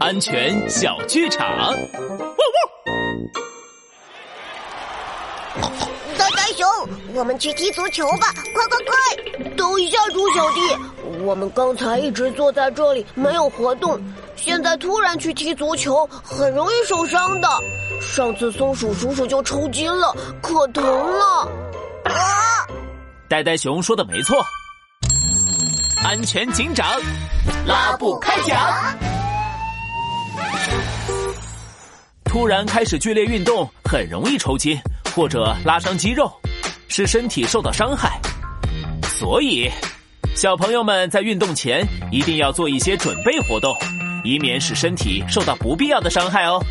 安全小剧场。汪汪！呆呆熊，我们去踢足球吧！快快快！等一下，猪小弟，我们刚才一直坐在这里没有活动，现在突然去踢足球，很容易受伤的。上次松鼠叔叔就抽筋了，可疼了。啊！呆呆熊说的没错。安全警长，拉布开讲。突然开始剧烈运动，很容易抽筋或者拉伤肌肉，使身体受到伤害。所以，小朋友们在运动前一定要做一些准备活动，以免使身体受到不必要的伤害哦。